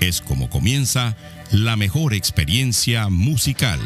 es como comienza la mejor experiencia musical.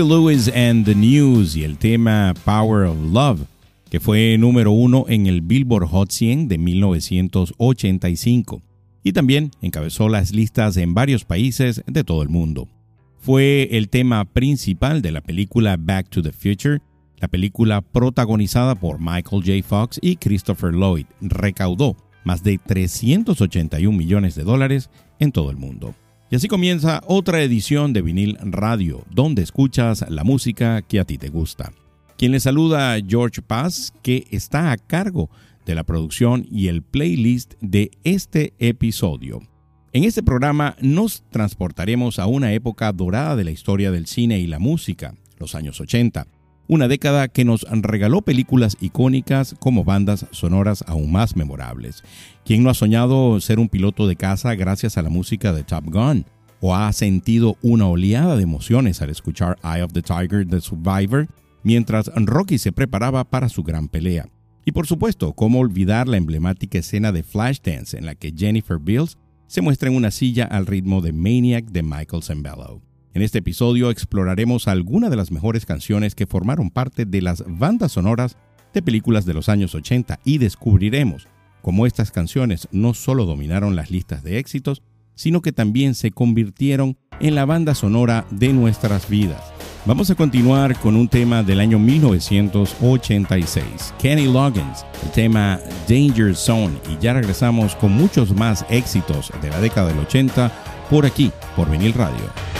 Huey Lewis and the News y el tema Power of Love, que fue número uno en el Billboard Hot 100 de 1985 y también encabezó las listas en varios países de todo el mundo. Fue el tema principal de la película Back to the Future, la película protagonizada por Michael J. Fox y Christopher Lloyd. Recaudó más de 381 millones de dólares en todo el mundo. Y así comienza otra edición de Vinil Radio, donde escuchas la música que a ti te gusta. Quien le saluda George Paz, que está a cargo de la producción y el playlist de este episodio. En este programa nos transportaremos a una época dorada de la historia del cine y la música, los años 80, una década que nos regaló películas icónicas como bandas sonoras aún más memorables. ¿Quién no ha soñado ser un piloto de caza gracias a la música de Top Gun? ¿O ha sentido una oleada de emociones al escuchar Eye of the Tiger de Survivor mientras Rocky se preparaba para su gran pelea? Y por supuesto, ¿cómo olvidar la emblemática escena de Flashdance en la que Jennifer Bills se muestra en una silla al ritmo de Maniac de Michael Zambello? En este episodio exploraremos algunas de las mejores canciones que formaron parte de las bandas sonoras de películas de los años 80 y descubriremos cómo estas canciones no solo dominaron las listas de éxitos, sino que también se convirtieron en la banda sonora de nuestras vidas. Vamos a continuar con un tema del año 1986, Kenny Loggins, el tema Danger Zone, y ya regresamos con muchos más éxitos de la década del 80 por aquí, por Vinil Radio.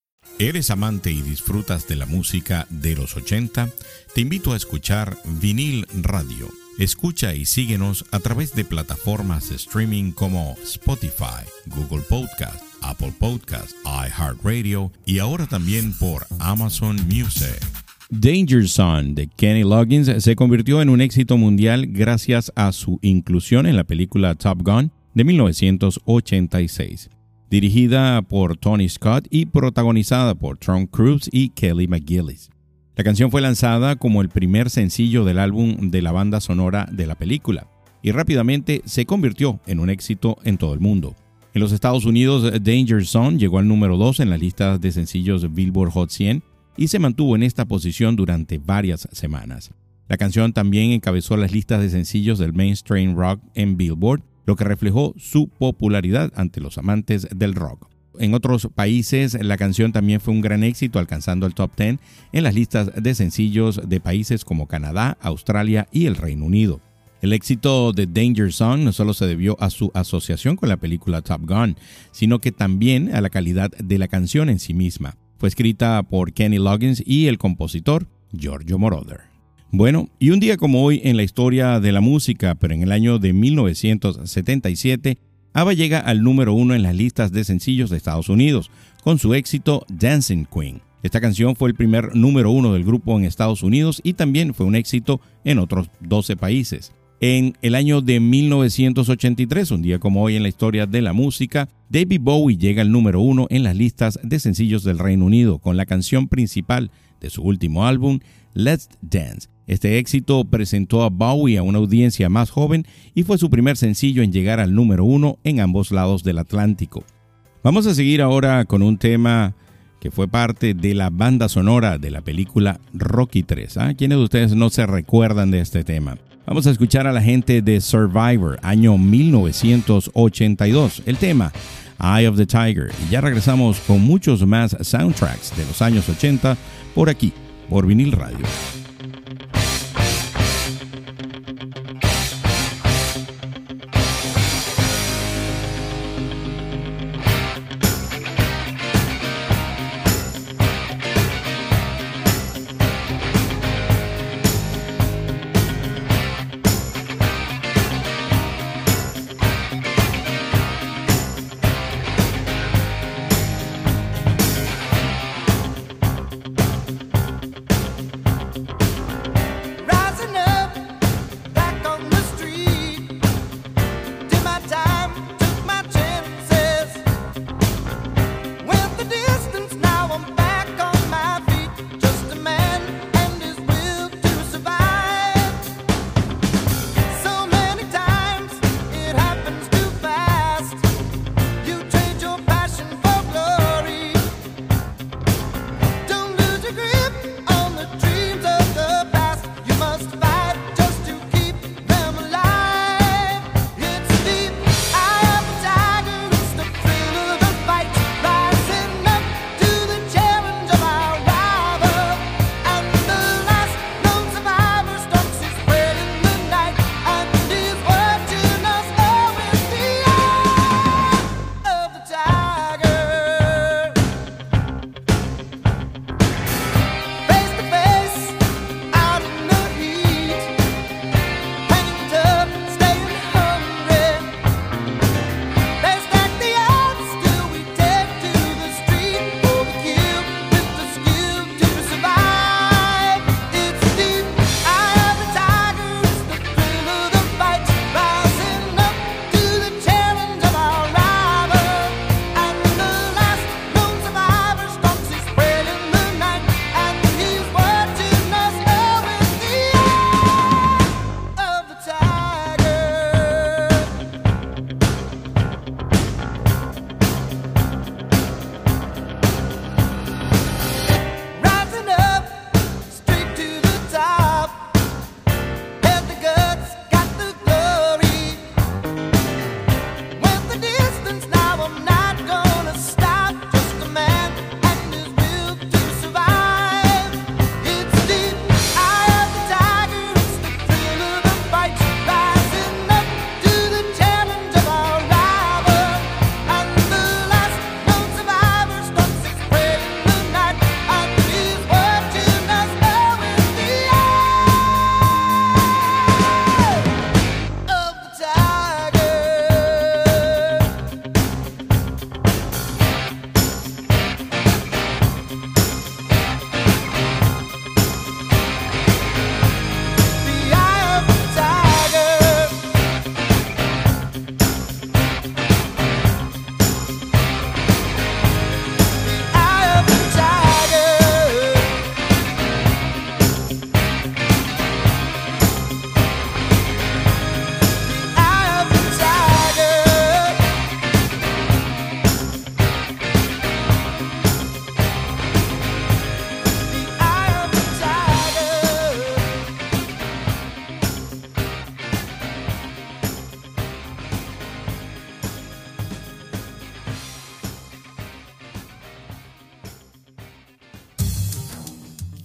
¿Eres amante y disfrutas de la música de los 80? Te invito a escuchar Vinil Radio Escucha y síguenos a través de plataformas de streaming como Spotify, Google Podcast, Apple Podcast, iHeartRadio y ahora también por Amazon Music. Danger Zone de Kenny Loggins se convirtió en un éxito mundial gracias a su inclusión en la película Top Gun de 1986, dirigida por Tony Scott y protagonizada por Tom Cruise y Kelly McGillis. La canción fue lanzada como el primer sencillo del álbum de la banda sonora de la película y rápidamente se convirtió en un éxito en todo el mundo. En los Estados Unidos, Danger Zone llegó al número 2 en las listas de sencillos Billboard Hot 100 y se mantuvo en esta posición durante varias semanas. La canción también encabezó las listas de sencillos del mainstream rock en Billboard, lo que reflejó su popularidad ante los amantes del rock. En otros países la canción también fue un gran éxito, alcanzando el top 10 en las listas de sencillos de países como Canadá, Australia y el Reino Unido. El éxito de Danger Song no solo se debió a su asociación con la película Top Gun, sino que también a la calidad de la canción en sí misma. Fue escrita por Kenny Loggins y el compositor Giorgio Moroder. Bueno, y un día como hoy en la historia de la música, pero en el año de 1977, ABBA llega al número uno en las listas de sencillos de Estados Unidos, con su éxito Dancing Queen. Esta canción fue el primer número uno del grupo en Estados Unidos y también fue un éxito en otros 12 países. En el año de 1983, un día como hoy en la historia de la música, David Bowie llega al número uno en las listas de sencillos del Reino Unido con la canción principal de su último álbum, Let's Dance. Este éxito presentó a Bowie a una audiencia más joven y fue su primer sencillo en llegar al número uno en ambos lados del Atlántico. Vamos a seguir ahora con un tema que fue parte de la banda sonora de la película Rocky 3. ¿Ah? ¿Quiénes de ustedes no se recuerdan de este tema? Vamos a escuchar a la gente de Survivor, año 1982. El tema, Eye of the Tiger. Y ya regresamos con muchos más soundtracks de los años 80 por aquí, por vinil radio.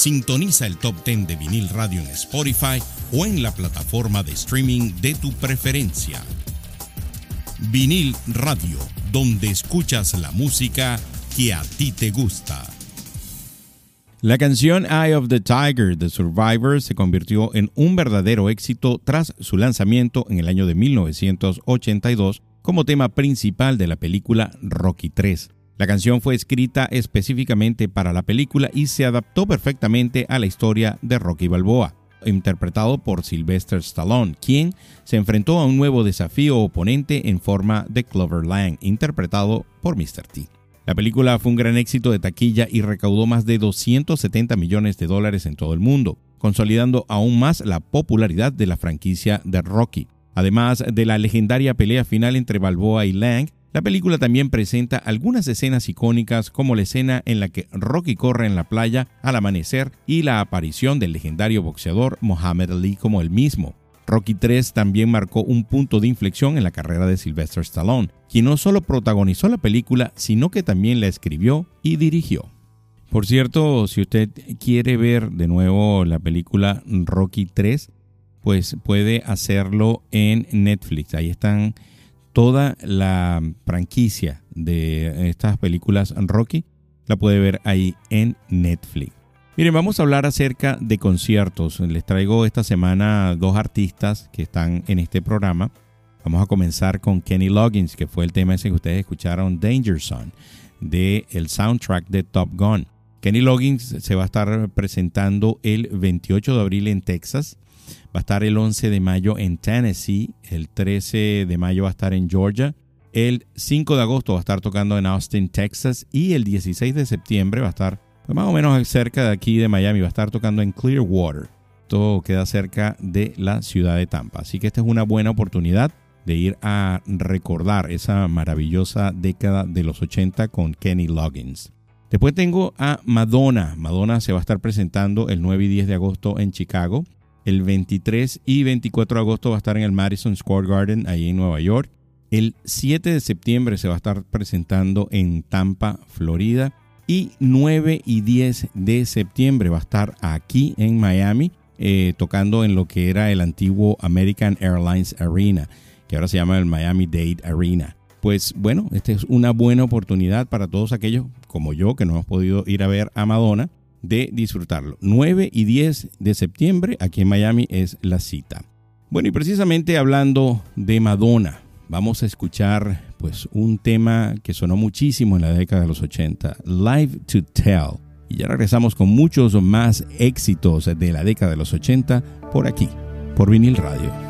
Sintoniza el Top 10 de Vinil Radio en Spotify o en la plataforma de streaming de tu preferencia. Vinil Radio, donde escuchas la música que a ti te gusta. La canción Eye of the Tiger de Survivor se convirtió en un verdadero éxito tras su lanzamiento en el año de 1982 como tema principal de la película Rocky 3. La canción fue escrita específicamente para la película y se adaptó perfectamente a la historia de Rocky Balboa interpretado por Sylvester Stallone, quien se enfrentó a un nuevo desafío oponente en forma de Clover Lang, interpretado por Mr. T. La película fue un gran éxito de taquilla y recaudó más de 270 millones de dólares en todo el mundo, consolidando aún más la popularidad de la franquicia de Rocky. Además de la legendaria pelea final entre Balboa y Lang, la película también presenta algunas escenas icónicas como la escena en la que Rocky corre en la playa al amanecer y la aparición del legendario boxeador Muhammad Ali como el mismo. Rocky 3 también marcó un punto de inflexión en la carrera de Sylvester Stallone, quien no solo protagonizó la película, sino que también la escribió y dirigió. Por cierto, si usted quiere ver de nuevo la película Rocky 3, pues puede hacerlo en Netflix. Ahí están toda la franquicia de estas películas Rocky la puede ver ahí en Netflix. Miren, vamos a hablar acerca de conciertos. Les traigo esta semana dos artistas que están en este programa. Vamos a comenzar con Kenny Loggins, que fue el tema ese que ustedes escucharon, Danger Zone, del el soundtrack de Top Gun. Kenny Loggins se va a estar presentando el 28 de abril en Texas va a estar el 11 de mayo en Tennessee, el 13 de mayo va a estar en Georgia, el 5 de agosto va a estar tocando en Austin, Texas y el 16 de septiembre va a estar pues, más o menos cerca de aquí de Miami, va a estar tocando en Clearwater. Todo queda cerca de la ciudad de Tampa. Así que esta es una buena oportunidad de ir a recordar esa maravillosa década de los 80 con Kenny Loggins. Después tengo a Madonna. Madonna se va a estar presentando el 9 y 10 de agosto en Chicago. El 23 y 24 de agosto va a estar en el Madison Square Garden, ahí en Nueva York. El 7 de septiembre se va a estar presentando en Tampa, Florida. Y 9 y 10 de septiembre va a estar aquí en Miami, eh, tocando en lo que era el antiguo American Airlines Arena, que ahora se llama el Miami Dade Arena. Pues bueno, esta es una buena oportunidad para todos aquellos como yo que no hemos podido ir a ver a Madonna de disfrutarlo. 9 y 10 de septiembre aquí en Miami es la cita. Bueno, y precisamente hablando de Madonna, vamos a escuchar pues un tema que sonó muchísimo en la década de los 80, Live to Tell. Y ya regresamos con muchos más éxitos de la década de los 80 por aquí, por vinil radio.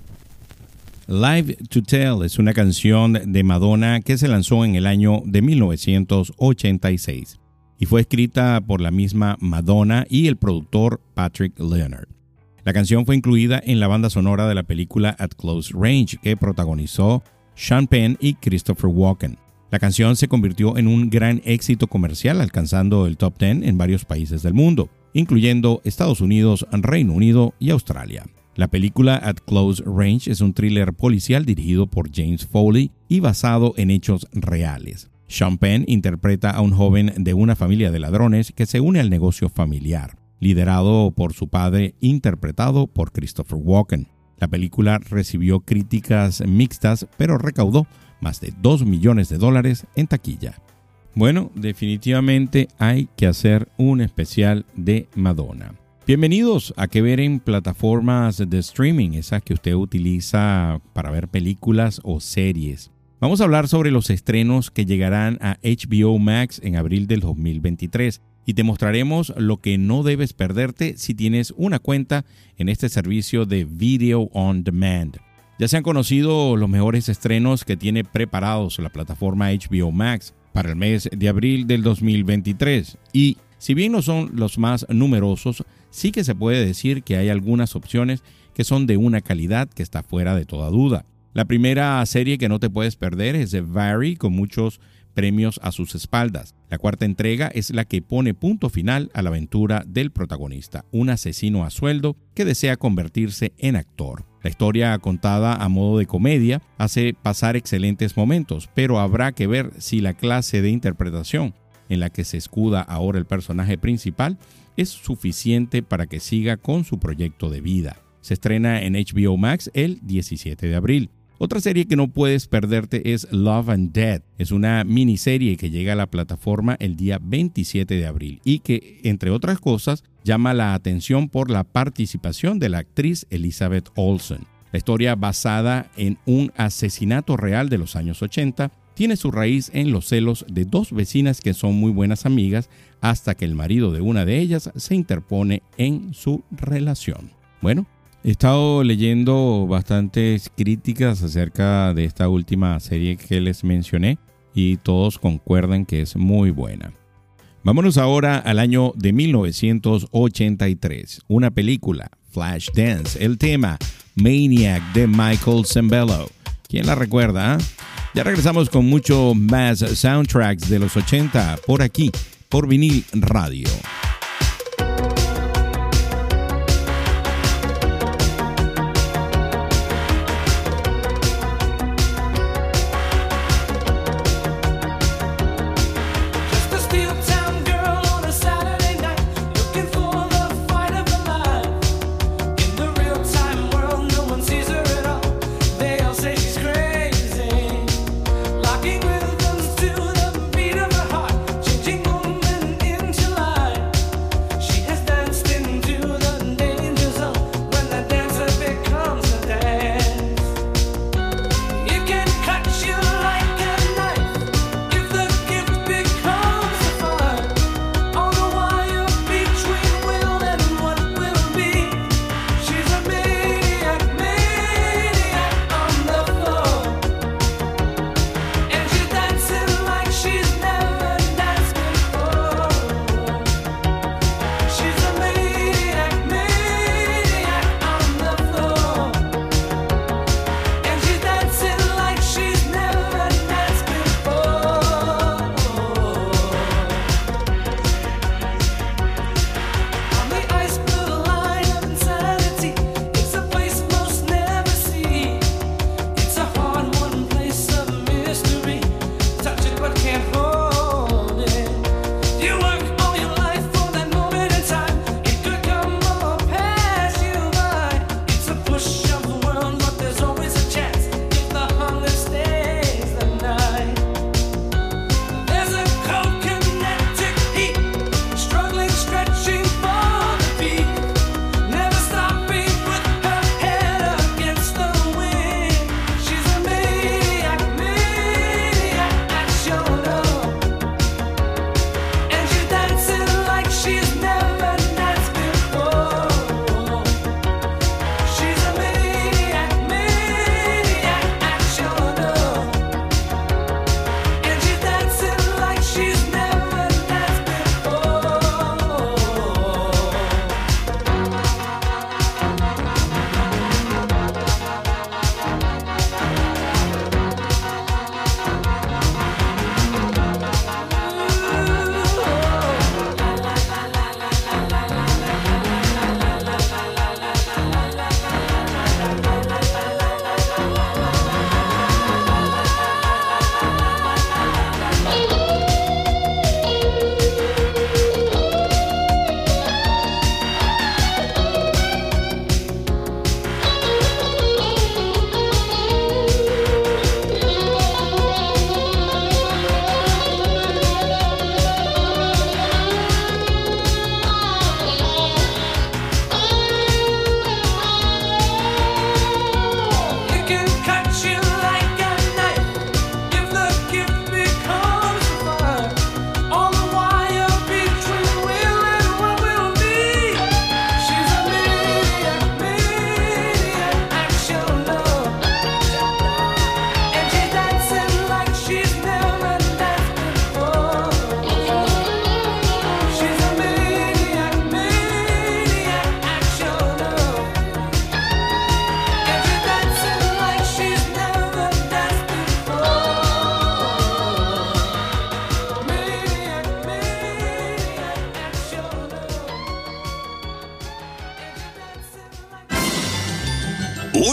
Live to Tell es una canción de Madonna que se lanzó en el año de 1986 y fue escrita por la misma Madonna y el productor Patrick Leonard. La canción fue incluida en la banda sonora de la película At Close Range que protagonizó Sean Penn y Christopher Walken. La canción se convirtió en un gran éxito comercial alcanzando el top 10 en varios países del mundo, incluyendo Estados Unidos, Reino Unido y Australia. La película At Close Range es un thriller policial dirigido por James Foley y basado en hechos reales. Sean Penn interpreta a un joven de una familia de ladrones que se une al negocio familiar, liderado por su padre interpretado por Christopher Walken. La película recibió críticas mixtas, pero recaudó más de 2 millones de dólares en taquilla. Bueno, definitivamente hay que hacer un especial de Madonna. Bienvenidos a que ver en plataformas de streaming, esas que usted utiliza para ver películas o series. Vamos a hablar sobre los estrenos que llegarán a HBO Max en abril del 2023 y te mostraremos lo que no debes perderte si tienes una cuenta en este servicio de Video on Demand. Ya se han conocido los mejores estrenos que tiene preparados la plataforma HBO Max para el mes de abril del 2023 y si bien no son los más numerosos, sí que se puede decir que hay algunas opciones que son de una calidad que está fuera de toda duda. La primera serie que no te puedes perder es The Vary, con muchos premios a sus espaldas. La cuarta entrega es la que pone punto final a la aventura del protagonista, un asesino a sueldo que desea convertirse en actor. La historia contada a modo de comedia hace pasar excelentes momentos, pero habrá que ver si la clase de interpretación en la que se escuda ahora el personaje principal es suficiente para que siga con su proyecto de vida. Se estrena en HBO Max el 17 de abril. Otra serie que no puedes perderte es Love and Dead. Es una miniserie que llega a la plataforma el día 27 de abril y que, entre otras cosas, llama la atención por la participación de la actriz Elizabeth Olsen. La historia basada en un asesinato real de los años 80 tiene su raíz en los celos de dos vecinas que son muy buenas amigas hasta que el marido de una de ellas se interpone en su relación. Bueno, he estado leyendo bastantes críticas acerca de esta última serie que les mencioné y todos concuerdan que es muy buena. Vámonos ahora al año de 1983, una película, Flashdance, el tema Maniac de Michael Zambello. ¿Quién la recuerda? Ah? Ya regresamos con mucho más soundtracks de los 80 por aquí, por vinil radio.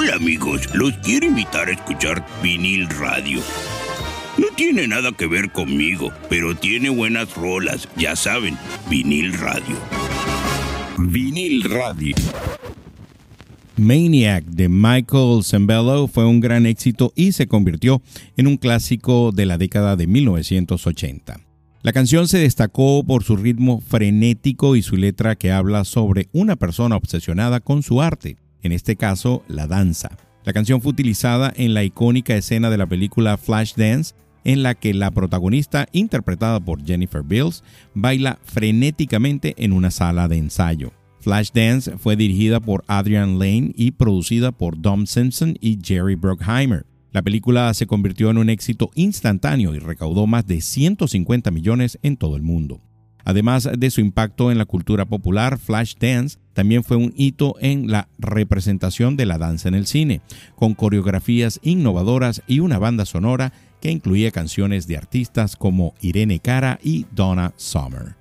Hola amigos, los quiero invitar a escuchar vinil radio. No tiene nada que ver conmigo, pero tiene buenas rolas, ya saben, vinil radio. Vinil radio. Maniac de Michael Zambello fue un gran éxito y se convirtió en un clásico de la década de 1980. La canción se destacó por su ritmo frenético y su letra que habla sobre una persona obsesionada con su arte, en este caso la danza. La canción fue utilizada en la icónica escena de la película Flashdance, en la que la protagonista, interpretada por Jennifer Bills, baila frenéticamente en una sala de ensayo. Flashdance fue dirigida por Adrian Lane y producida por Dom Simpson y Jerry Bruckheimer. La película se convirtió en un éxito instantáneo y recaudó más de 150 millones en todo el mundo. Además de su impacto en la cultura popular, Flashdance también fue un hito en la representación de la danza en el cine, con coreografías innovadoras y una banda sonora que incluía canciones de artistas como Irene Cara y Donna Summer.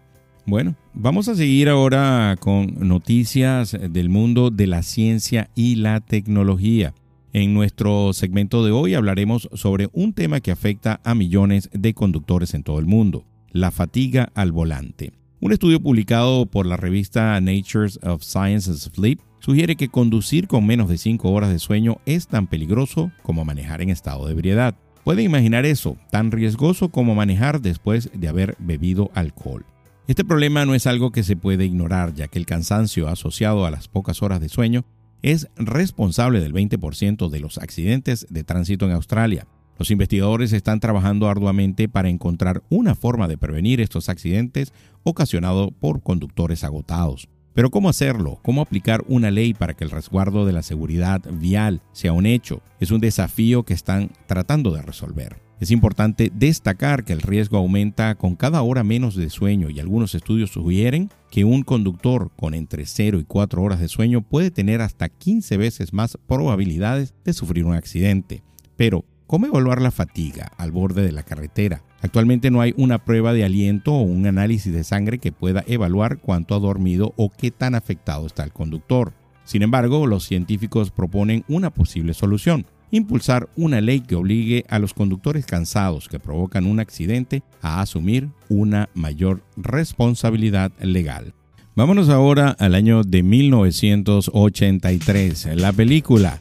Bueno, vamos a seguir ahora con noticias del mundo de la ciencia y la tecnología. En nuestro segmento de hoy hablaremos sobre un tema que afecta a millones de conductores en todo el mundo, la fatiga al volante. Un estudio publicado por la revista Natures of Sciences Sleep sugiere que conducir con menos de 5 horas de sueño es tan peligroso como manejar en estado de ebriedad. Pueden imaginar eso, tan riesgoso como manejar después de haber bebido alcohol. Este problema no es algo que se puede ignorar, ya que el cansancio asociado a las pocas horas de sueño es responsable del 20% de los accidentes de tránsito en Australia. Los investigadores están trabajando arduamente para encontrar una forma de prevenir estos accidentes ocasionados por conductores agotados. Pero ¿cómo hacerlo? ¿Cómo aplicar una ley para que el resguardo de la seguridad vial sea un hecho? Es un desafío que están tratando de resolver. Es importante destacar que el riesgo aumenta con cada hora menos de sueño y algunos estudios sugieren que un conductor con entre 0 y 4 horas de sueño puede tener hasta 15 veces más probabilidades de sufrir un accidente. Pero, ¿cómo evaluar la fatiga al borde de la carretera? Actualmente no hay una prueba de aliento o un análisis de sangre que pueda evaluar cuánto ha dormido o qué tan afectado está el conductor. Sin embargo, los científicos proponen una posible solución impulsar una ley que obligue a los conductores cansados que provocan un accidente a asumir una mayor responsabilidad legal. Vámonos ahora al año de 1983, la película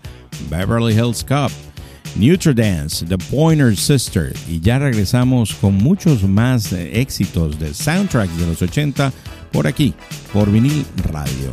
Beverly Hills Cop, Dance, The Pointer Sister y ya regresamos con muchos más eh, éxitos de soundtracks de los 80 por aquí, por vinil radio.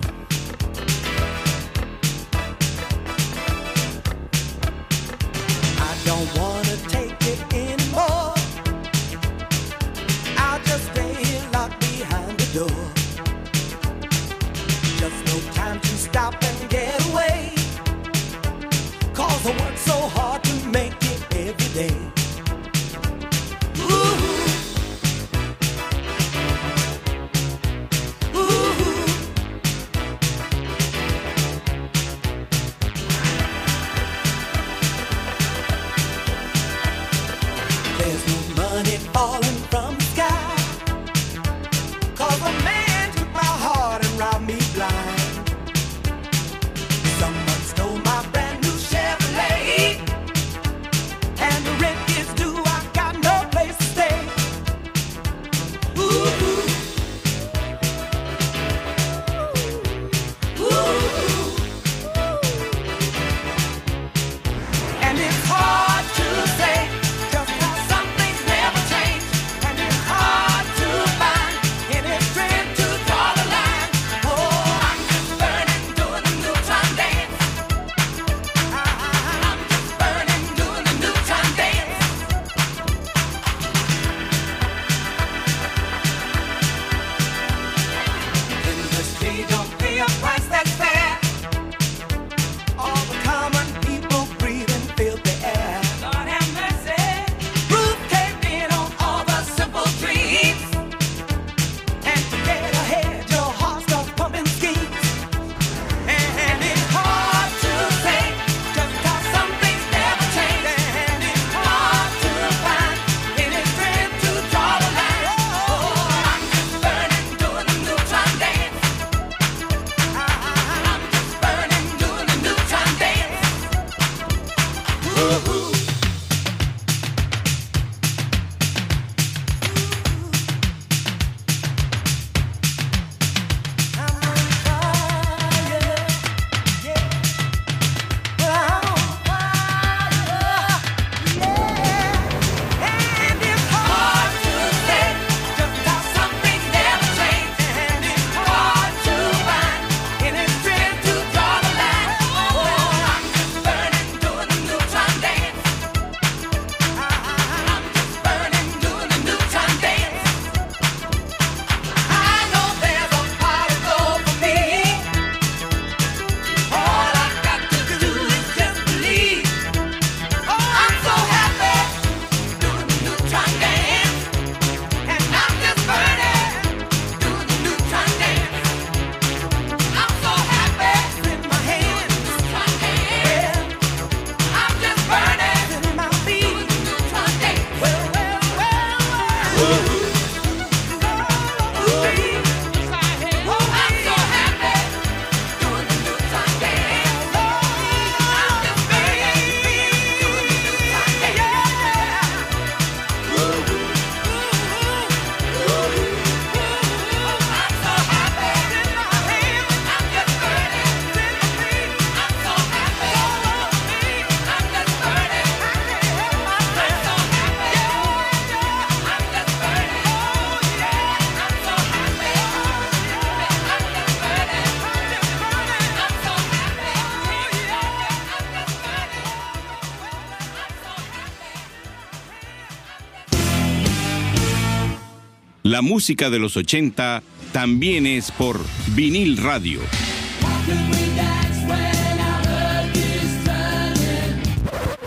La música de los 80 también es por vinil radio.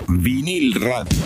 Vinil radio.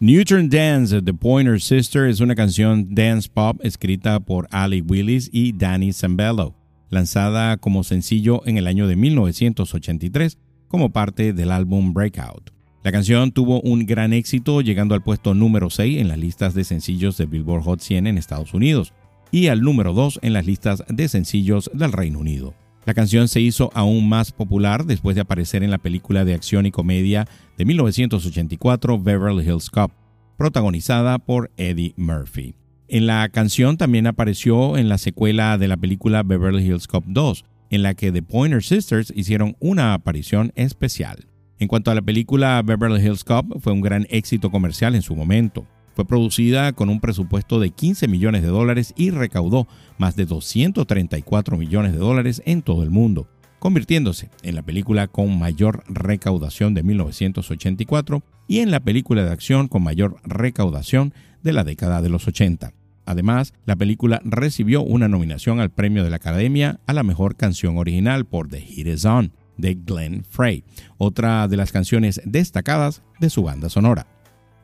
Newton Dance, The Pointer Sister, es una canción dance pop escrita por Ali Willis y Danny Zambello, lanzada como sencillo en el año de 1983 como parte del álbum Breakout. La canción tuvo un gran éxito, llegando al puesto número 6 en las listas de sencillos de Billboard Hot 100 en Estados Unidos y al número 2 en las listas de sencillos del Reino Unido. La canción se hizo aún más popular después de aparecer en la película de acción y comedia de 1984 Beverly Hills Cop, protagonizada por Eddie Murphy. En la canción también apareció en la secuela de la película Beverly Hills Cop 2, en la que The Pointer Sisters hicieron una aparición especial. En cuanto a la película Beverly Hills Cop, fue un gran éxito comercial en su momento. Fue producida con un presupuesto de 15 millones de dólares y recaudó más de 234 millones de dólares en todo el mundo, convirtiéndose en la película con mayor recaudación de 1984 y en la película de acción con mayor recaudación de la década de los 80. Además, la película recibió una nominación al premio de la Academia a la mejor canción original por The Heat Is On, de Glenn Frey, otra de las canciones destacadas de su banda sonora.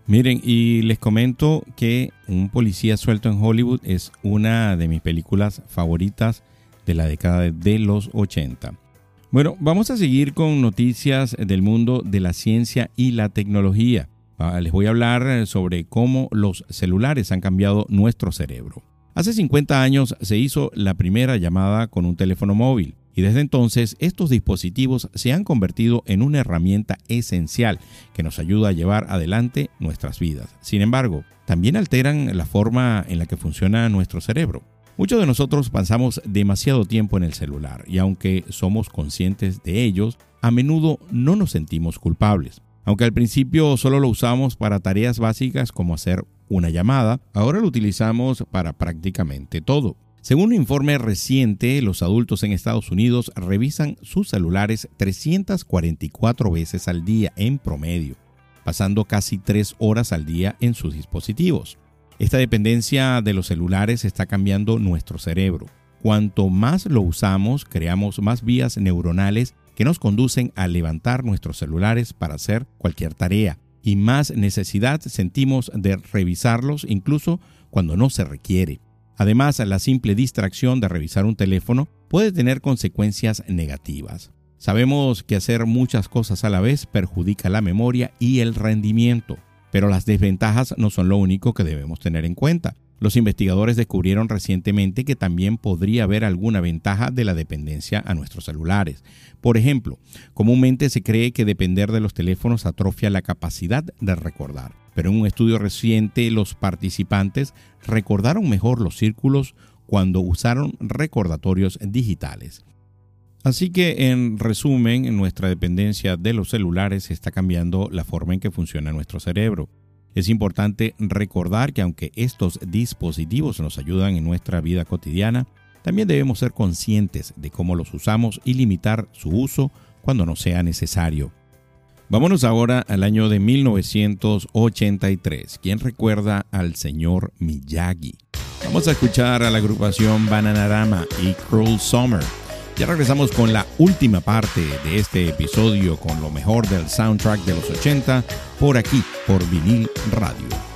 Miren, y les comento que Un policía suelto en Hollywood es una de mis películas favoritas de la década de los 80. Bueno, vamos a seguir con noticias del mundo de la ciencia y la tecnología. Ah, les voy a hablar sobre cómo los celulares han cambiado nuestro cerebro. Hace 50 años se hizo la primera llamada con un teléfono móvil y desde entonces estos dispositivos se han convertido en una herramienta esencial que nos ayuda a llevar adelante nuestras vidas. Sin embargo, también alteran la forma en la que funciona nuestro cerebro. Muchos de nosotros pasamos demasiado tiempo en el celular y aunque somos conscientes de ellos, a menudo no nos sentimos culpables. Aunque al principio solo lo usamos para tareas básicas como hacer una llamada, ahora lo utilizamos para prácticamente todo. Según un informe reciente, los adultos en Estados Unidos revisan sus celulares 344 veces al día en promedio, pasando casi 3 horas al día en sus dispositivos. Esta dependencia de los celulares está cambiando nuestro cerebro. Cuanto más lo usamos, creamos más vías neuronales que nos conducen a levantar nuestros celulares para hacer cualquier tarea y más necesidad sentimos de revisarlos incluso cuando no se requiere. Además, la simple distracción de revisar un teléfono puede tener consecuencias negativas. Sabemos que hacer muchas cosas a la vez perjudica la memoria y el rendimiento, pero las desventajas no son lo único que debemos tener en cuenta. Los investigadores descubrieron recientemente que también podría haber alguna ventaja de la dependencia a nuestros celulares. Por ejemplo, comúnmente se cree que depender de los teléfonos atrofia la capacidad de recordar pero en un estudio reciente los participantes recordaron mejor los círculos cuando usaron recordatorios digitales. Así que en resumen, nuestra dependencia de los celulares está cambiando la forma en que funciona nuestro cerebro. Es importante recordar que aunque estos dispositivos nos ayudan en nuestra vida cotidiana, también debemos ser conscientes de cómo los usamos y limitar su uso cuando no sea necesario. Vámonos ahora al año de 1983. ¿Quién recuerda al señor Miyagi? Vamos a escuchar a la agrupación Bananarama y Cruel Summer. Ya regresamos con la última parte de este episodio con lo mejor del soundtrack de los 80 por aquí, por vinil radio.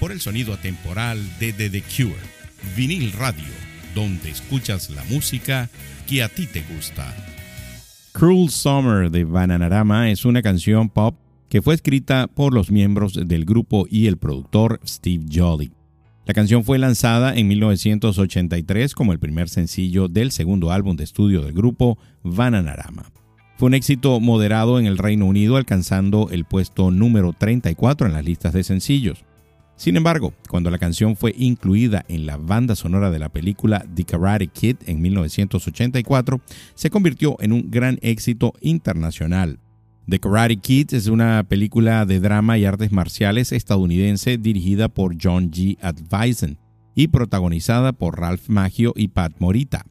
por el sonido atemporal de The, Cure, vinil radio, donde escuchas la música que a ti te gusta. Cruel Summer de Bananarama es una canción pop que fue escrita por los miembros del grupo y el productor Steve Jolly. La canción fue lanzada en 1983 como el primer sencillo del segundo álbum de estudio del grupo, Bananarama. Fue un éxito moderado en el Reino Unido, alcanzando el puesto número 34 en las listas de sencillos. Sin embargo, cuando la canción fue incluida en la banda sonora de la película The Karate Kid en 1984, se convirtió en un gran éxito internacional. The Karate Kid es una película de drama y artes marciales estadounidense dirigida por John G. Advisen y protagonizada por Ralph Maggio y Pat Morita.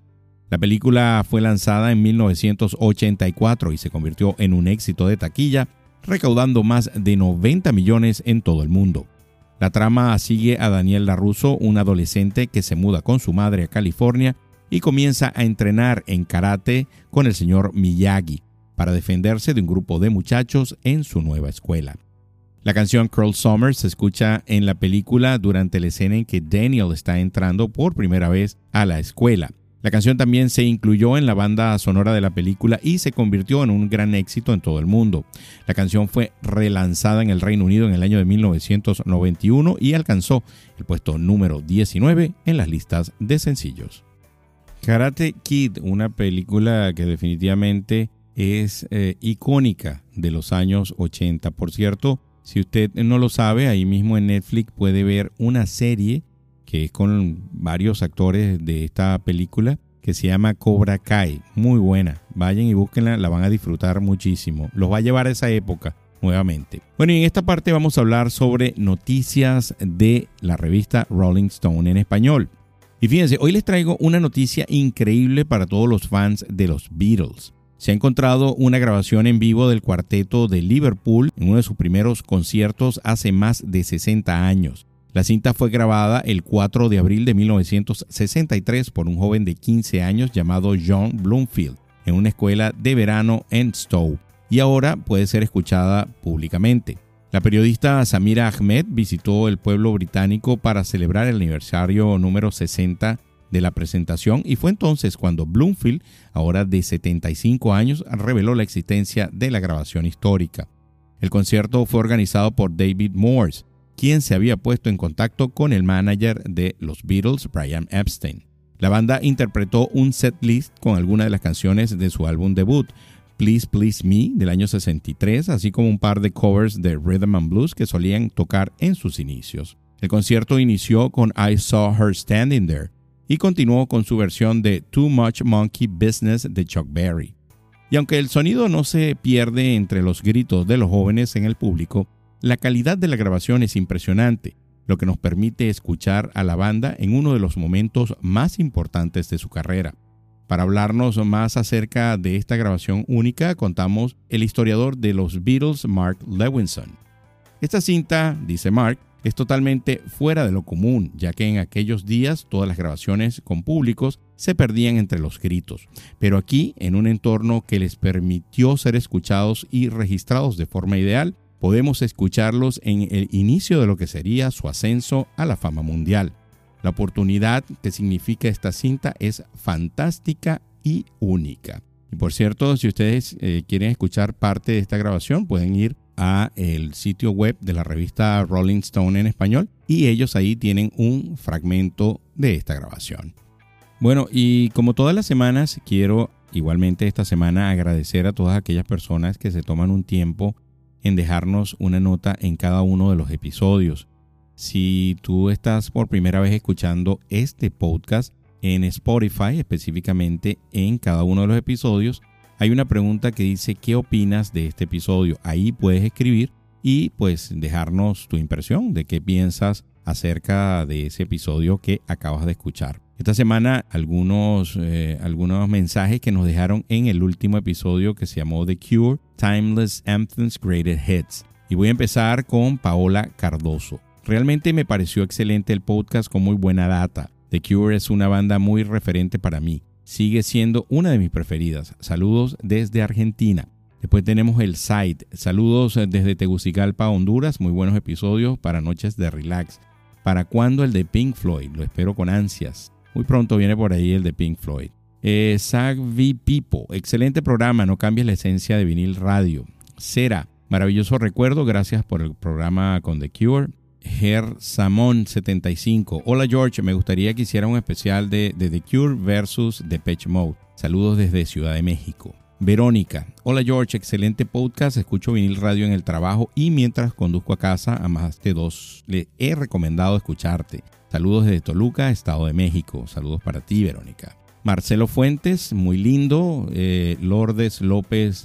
La película fue lanzada en 1984 y se convirtió en un éxito de taquilla, recaudando más de 90 millones en todo el mundo. La trama sigue a Daniel LaRusso, un adolescente que se muda con su madre a California y comienza a entrenar en karate con el señor Miyagi para defenderse de un grupo de muchachos en su nueva escuela. La canción Curl Summer se escucha en la película durante la escena en que Daniel está entrando por primera vez a la escuela. La canción también se incluyó en la banda sonora de la película y se convirtió en un gran éxito en todo el mundo. La canción fue relanzada en el Reino Unido en el año de 1991 y alcanzó el puesto número 19 en las listas de sencillos. Karate Kid, una película que definitivamente es eh, icónica de los años 80. Por cierto, si usted no lo sabe, ahí mismo en Netflix puede ver una serie que es con varios actores de esta película, que se llama Cobra Kai. Muy buena. Vayan y búsquenla, la van a disfrutar muchísimo. Los va a llevar a esa época nuevamente. Bueno, y en esta parte vamos a hablar sobre noticias de la revista Rolling Stone en español. Y fíjense, hoy les traigo una noticia increíble para todos los fans de los Beatles. Se ha encontrado una grabación en vivo del cuarteto de Liverpool en uno de sus primeros conciertos hace más de 60 años. La cinta fue grabada el 4 de abril de 1963 por un joven de 15 años llamado John Bloomfield en una escuela de verano en Stowe y ahora puede ser escuchada públicamente. La periodista Samira Ahmed visitó el pueblo británico para celebrar el aniversario número 60 de la presentación y fue entonces cuando Bloomfield, ahora de 75 años, reveló la existencia de la grabación histórica. El concierto fue organizado por David Morse, quien se había puesto en contacto con el manager de los Beatles, Brian Epstein. La banda interpretó un set list con algunas de las canciones de su álbum debut, Please Please Me, del año 63, así como un par de covers de Rhythm and Blues que solían tocar en sus inicios. El concierto inició con I Saw Her Standing There y continuó con su versión de Too Much Monkey Business de Chuck Berry. Y aunque el sonido no se pierde entre los gritos de los jóvenes en el público, la calidad de la grabación es impresionante, lo que nos permite escuchar a la banda en uno de los momentos más importantes de su carrera. Para hablarnos más acerca de esta grabación única, contamos el historiador de los Beatles, Mark Lewinson. Esta cinta, dice Mark, es totalmente fuera de lo común, ya que en aquellos días todas las grabaciones con públicos se perdían entre los gritos, pero aquí, en un entorno que les permitió ser escuchados y registrados de forma ideal, podemos escucharlos en el inicio de lo que sería su ascenso a la fama mundial. La oportunidad que significa esta cinta es fantástica y única. Y por cierto, si ustedes eh, quieren escuchar parte de esta grabación, pueden ir a el sitio web de la revista Rolling Stone en español y ellos ahí tienen un fragmento de esta grabación. Bueno, y como todas las semanas, quiero igualmente esta semana agradecer a todas aquellas personas que se toman un tiempo en dejarnos una nota en cada uno de los episodios. Si tú estás por primera vez escuchando este podcast en Spotify, específicamente en cada uno de los episodios, hay una pregunta que dice ¿qué opinas de este episodio? Ahí puedes escribir y pues dejarnos tu impresión de qué piensas acerca de ese episodio que acabas de escuchar. Esta semana algunos, eh, algunos mensajes que nos dejaron en el último episodio que se llamó The Cure, Timeless Anthems Greatest Hits. Y voy a empezar con Paola Cardoso. Realmente me pareció excelente el podcast con muy buena data. The Cure es una banda muy referente para mí. Sigue siendo una de mis preferidas. Saludos desde Argentina. Después tenemos el site. Saludos desde Tegucigalpa, Honduras. Muy buenos episodios para noches de relax. ¿Para cuándo el de Pink Floyd? Lo espero con ansias. Muy pronto viene por ahí el de Pink Floyd. Eh. Pipo, excelente programa, no cambies la esencia de vinil radio. Cera, maravilloso recuerdo, gracias por el programa con The Cure. Ger Samón 75. Hola George, me gustaría que hiciera un especial de, de The Cure versus The Patch Mode. Saludos desde Ciudad de México. Verónica. Hola George, excelente podcast. Escucho vinil radio en el trabajo y mientras conduzco a casa a más de dos le he recomendado escucharte. Saludos desde Toluca, Estado de México. Saludos para ti, Verónica. Marcelo Fuentes, muy lindo. Eh, Lourdes López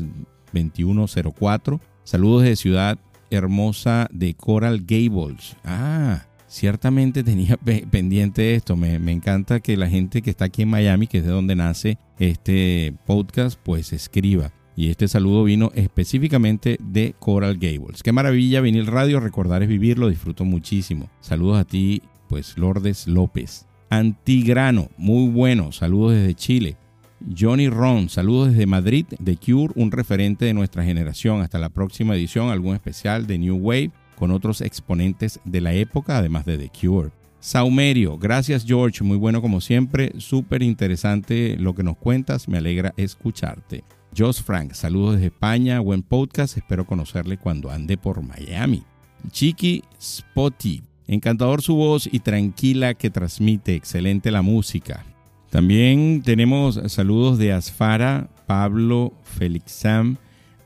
2104. Saludos de Ciudad Hermosa de Coral Gables. Ah, ciertamente tenía pendiente esto. Me, me, encanta que la gente que está aquí en Miami, que es de donde nace este podcast, pues escriba. Y este saludo vino específicamente de Coral Gables. Qué maravilla vinil radio, recordar es vivir, lo disfruto muchísimo. Saludos a ti, pues Lourdes López. Antigrano, muy bueno, saludos desde Chile. Johnny Ron, saludos desde Madrid, de Cure, un referente de nuestra generación. Hasta la próxima edición, algún especial de New Wave con otros exponentes de la época, además de The Cure. Saumerio, gracias George, muy bueno como siempre, súper interesante lo que nos cuentas, me alegra escucharte. Josh Frank, saludos desde España, buen podcast, espero conocerle cuando ande por Miami. Chiqui Spotty, encantador su voz y tranquila que transmite, excelente la música. También tenemos saludos de Asfara, Pablo, Felix Sam,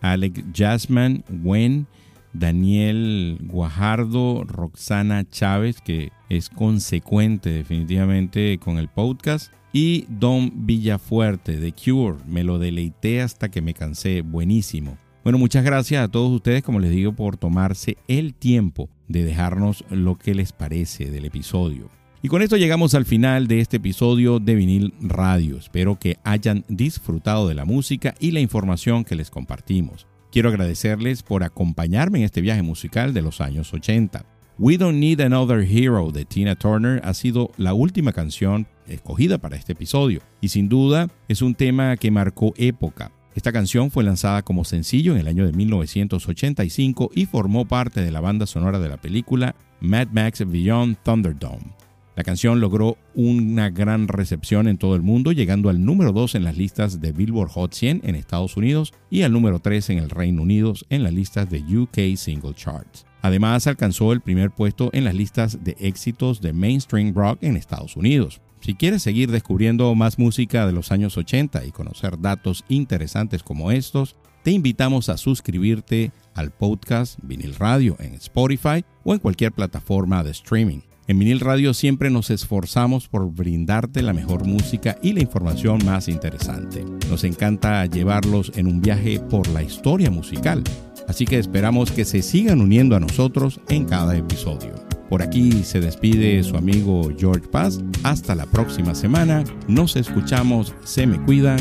Alex Jasman, Wen, Daniel Guajardo, Roxana Chávez, que es consecuente definitivamente con el podcast, y Don Villafuerte de Cure. Me lo deleité hasta que me cansé. Buenísimo. Bueno, muchas gracias a todos ustedes, como les digo, por tomarse el tiempo de dejarnos lo que les parece del episodio. Y con esto llegamos al final de este episodio de Vinil Radio. Espero que hayan disfrutado de la música y la información que les compartimos. Quiero agradecerles por acompañarme en este viaje musical de los años 80. We Don't Need Another Hero de Tina Turner ha sido la última canción escogida para este episodio y sin duda es un tema que marcó época. Esta canción fue lanzada como sencillo en el año de 1985 y formó parte de la banda sonora de la película Mad Max Beyond Thunderdome. La canción logró una gran recepción en todo el mundo, llegando al número 2 en las listas de Billboard Hot 100 en Estados Unidos y al número 3 en el Reino Unido en las listas de UK Single Charts. Además, alcanzó el primer puesto en las listas de éxitos de mainstream rock en Estados Unidos. Si quieres seguir descubriendo más música de los años 80 y conocer datos interesantes como estos, te invitamos a suscribirte al podcast Vinil Radio en Spotify o en cualquier plataforma de streaming. En Vinil Radio siempre nos esforzamos por brindarte la mejor música y la información más interesante. Nos encanta llevarlos en un viaje por la historia musical, así que esperamos que se sigan uniendo a nosotros en cada episodio. Por aquí se despide su amigo George Paz. Hasta la próxima semana. Nos escuchamos. Se me cuidan.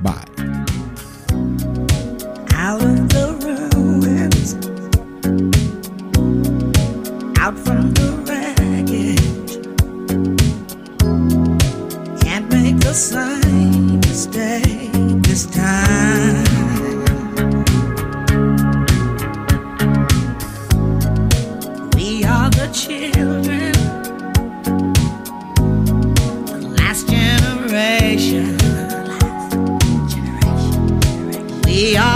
Bye. out from same mistake this time. Children, the last generation. We are